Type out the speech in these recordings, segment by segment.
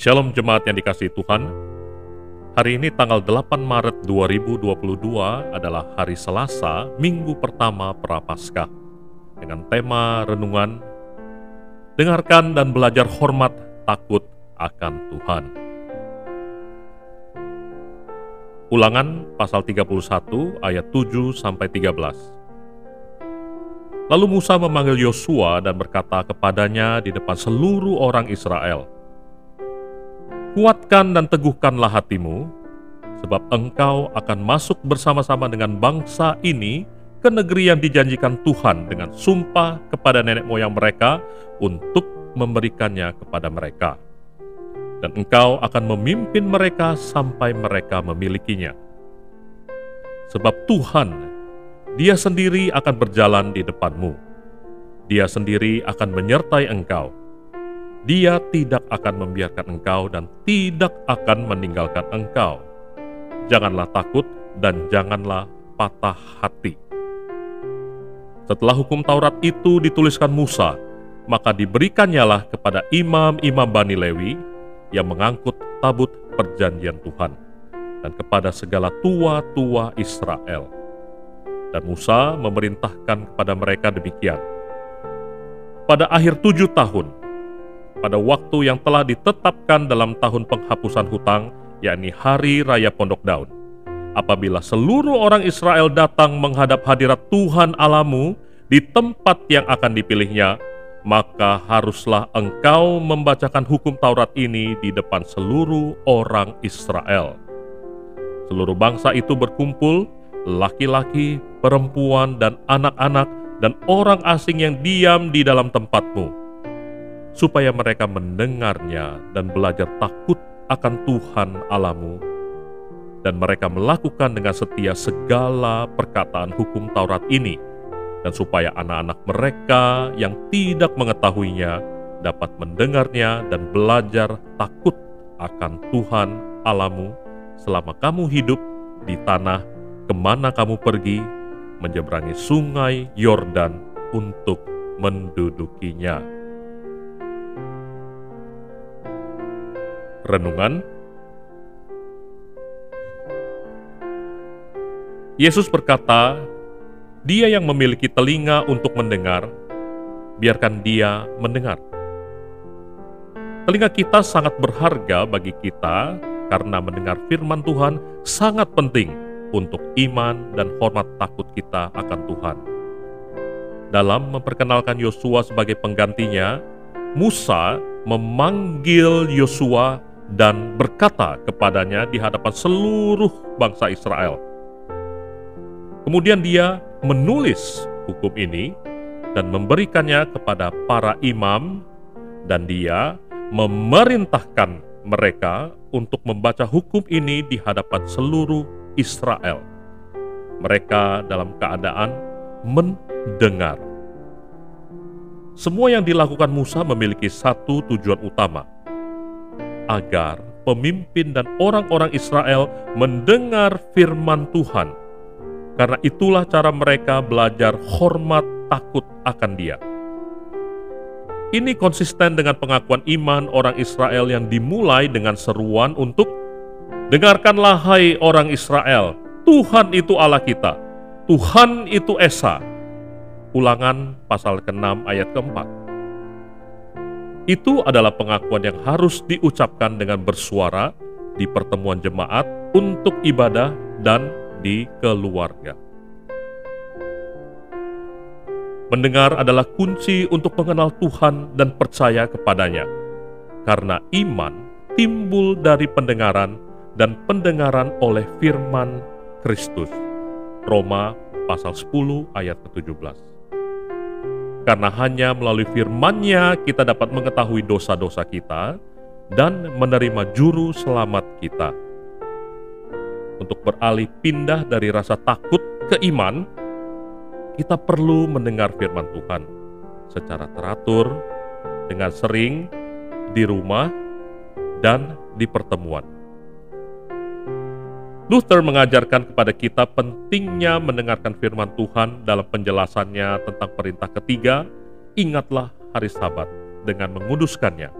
Shalom jemaat yang dikasih Tuhan. Hari ini tanggal 8 Maret 2022 adalah hari Selasa, minggu pertama Prapaskah. Dengan tema renungan Dengarkan dan belajar hormat takut akan Tuhan. Ulangan pasal 31 ayat 7 sampai 13. Lalu Musa memanggil Yosua dan berkata kepadanya di depan seluruh orang Israel, Kuatkan dan teguhkanlah hatimu, sebab engkau akan masuk bersama-sama dengan bangsa ini ke negeri yang dijanjikan Tuhan dengan sumpah kepada nenek moyang mereka untuk memberikannya kepada mereka. Dan engkau akan memimpin mereka sampai mereka memilikinya. Sebab Tuhan, Dia sendiri akan berjalan di depanmu. Dia sendiri akan menyertai engkau dia tidak akan membiarkan engkau dan tidak akan meninggalkan engkau. Janganlah takut dan janganlah patah hati. Setelah hukum Taurat itu dituliskan Musa, maka diberikannyalah kepada imam-imam Bani Lewi yang mengangkut tabut perjanjian Tuhan dan kepada segala tua-tua Israel. Dan Musa memerintahkan kepada mereka demikian. Pada akhir tujuh tahun, pada waktu yang telah ditetapkan dalam tahun penghapusan hutang, yakni Hari Raya Pondok Daun. Apabila seluruh orang Israel datang menghadap hadirat Tuhan Alamu di tempat yang akan dipilihnya, maka haruslah engkau membacakan hukum Taurat ini di depan seluruh orang Israel. Seluruh bangsa itu berkumpul, laki-laki, perempuan, dan anak-anak, dan orang asing yang diam di dalam tempatmu supaya mereka mendengarnya dan belajar takut akan Tuhan Alamu, dan mereka melakukan dengan setia segala perkataan hukum Taurat ini, dan supaya anak-anak mereka yang tidak mengetahuinya dapat mendengarnya dan belajar takut akan Tuhan Alamu selama kamu hidup di tanah ke mana kamu pergi menyeberangi sungai Yordan untuk mendudukinya. Renungan Yesus berkata, "Dia yang memiliki telinga untuk mendengar, biarkan dia mendengar." Telinga kita sangat berharga bagi kita karena mendengar firman Tuhan sangat penting untuk iman dan hormat takut kita akan Tuhan. Dalam memperkenalkan Yosua sebagai penggantinya, Musa memanggil Yosua dan berkata kepadanya di hadapan seluruh bangsa Israel. Kemudian dia menulis hukum ini dan memberikannya kepada para imam, dan dia memerintahkan mereka untuk membaca hukum ini di hadapan seluruh Israel. Mereka dalam keadaan mendengar. Semua yang dilakukan Musa memiliki satu tujuan utama, agar pemimpin dan orang-orang Israel mendengar firman Tuhan. Karena itulah cara mereka belajar hormat takut akan Dia. Ini konsisten dengan pengakuan iman orang Israel yang dimulai dengan seruan untuk Dengarkanlah hai orang Israel, Tuhan itu Allah kita, Tuhan itu Esa. Ulangan pasal ke-6 ayat ke-4. Itu adalah pengakuan yang harus diucapkan dengan bersuara di pertemuan jemaat untuk ibadah dan di keluarga. Mendengar adalah kunci untuk mengenal Tuhan dan percaya kepadanya, karena iman timbul dari pendengaran dan pendengaran oleh firman Kristus. Roma pasal 10 ayat ke-17 karena hanya melalui firman-Nya kita dapat mengetahui dosa-dosa kita dan menerima juru selamat kita. Untuk beralih pindah dari rasa takut ke iman, kita perlu mendengar firman Tuhan secara teratur, dengan sering, di rumah, dan di pertemuan. Luther mengajarkan kepada kita pentingnya mendengarkan firman Tuhan dalam penjelasannya tentang perintah ketiga, ingatlah hari sabat dengan menguduskannya.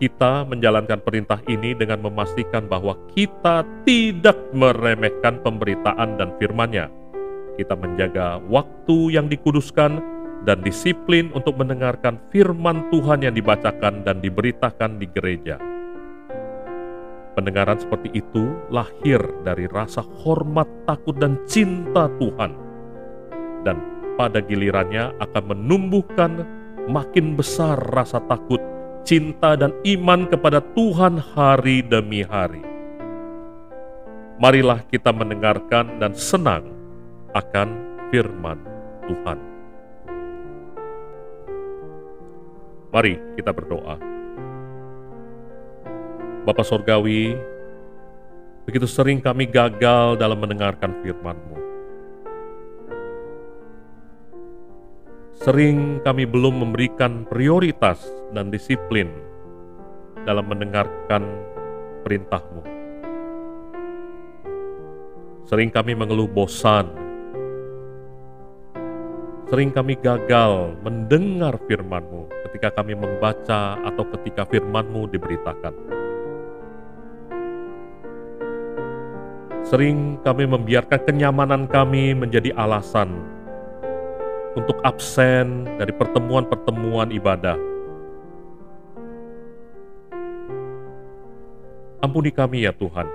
kita menjalankan perintah ini dengan memastikan bahwa kita tidak meremehkan pemberitaan dan firman-Nya. Kita menjaga waktu yang dikuduskan dan disiplin untuk mendengarkan firman Tuhan yang dibacakan dan diberitakan di gereja. Pendengaran seperti itu lahir dari rasa hormat, takut, dan cinta Tuhan, dan pada gilirannya akan menumbuhkan makin besar rasa takut cinta dan iman kepada Tuhan hari demi hari. Marilah kita mendengarkan dan senang akan firman Tuhan. Mari kita berdoa. Bapak Sorgawi, begitu sering kami gagal dalam mendengarkan firman-Mu. Sering kami belum memberikan prioritas dan disiplin dalam mendengarkan perintah-Mu. Sering kami mengeluh bosan. Sering kami gagal mendengar firman-Mu ketika kami membaca atau ketika firman-Mu diberitakan. Sering kami membiarkan kenyamanan kami menjadi alasan untuk absen dari pertemuan-pertemuan ibadah. Ampuni kami ya Tuhan.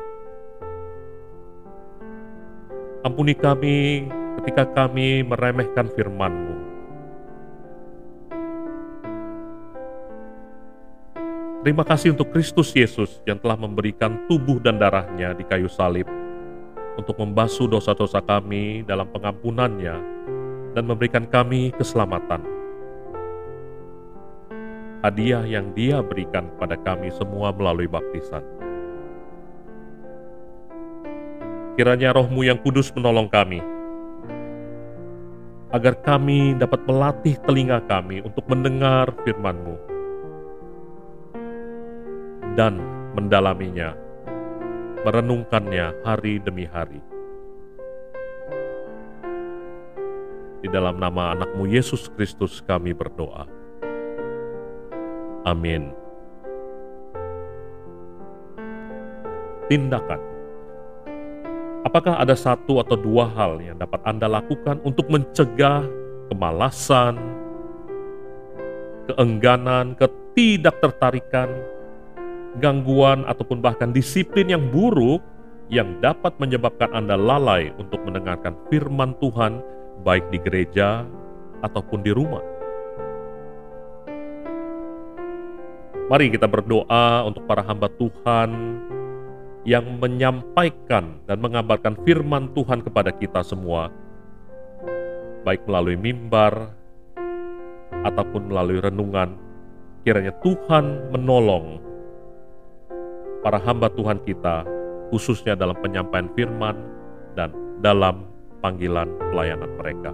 Ampuni kami ketika kami meremehkan firman-Mu. Terima kasih untuk Kristus Yesus yang telah memberikan tubuh dan darahnya di kayu salib untuk membasuh dosa-dosa kami dalam pengampunannya dan memberikan kami keselamatan. Hadiah yang Dia berikan pada kami semua melalui baptisan. Kiranya rohmu yang kudus menolong kami, agar kami dapat melatih telinga kami untuk mendengar firman-Mu dan mendalaminya, merenungkannya hari demi hari. Di dalam nama anakmu Yesus Kristus kami berdoa. Amin. Tindakan. Apakah ada satu atau dua hal yang dapat Anda lakukan untuk mencegah kemalasan, keengganan, ketidaktertarikan, gangguan ataupun bahkan disiplin yang buruk yang dapat menyebabkan Anda lalai untuk mendengarkan firman Tuhan baik di gereja ataupun di rumah. Mari kita berdoa untuk para hamba Tuhan yang menyampaikan dan mengabarkan firman Tuhan kepada kita semua, baik melalui mimbar ataupun melalui renungan. Kiranya Tuhan menolong para hamba Tuhan kita, khususnya dalam penyampaian firman dan dalam panggilan pelayanan mereka.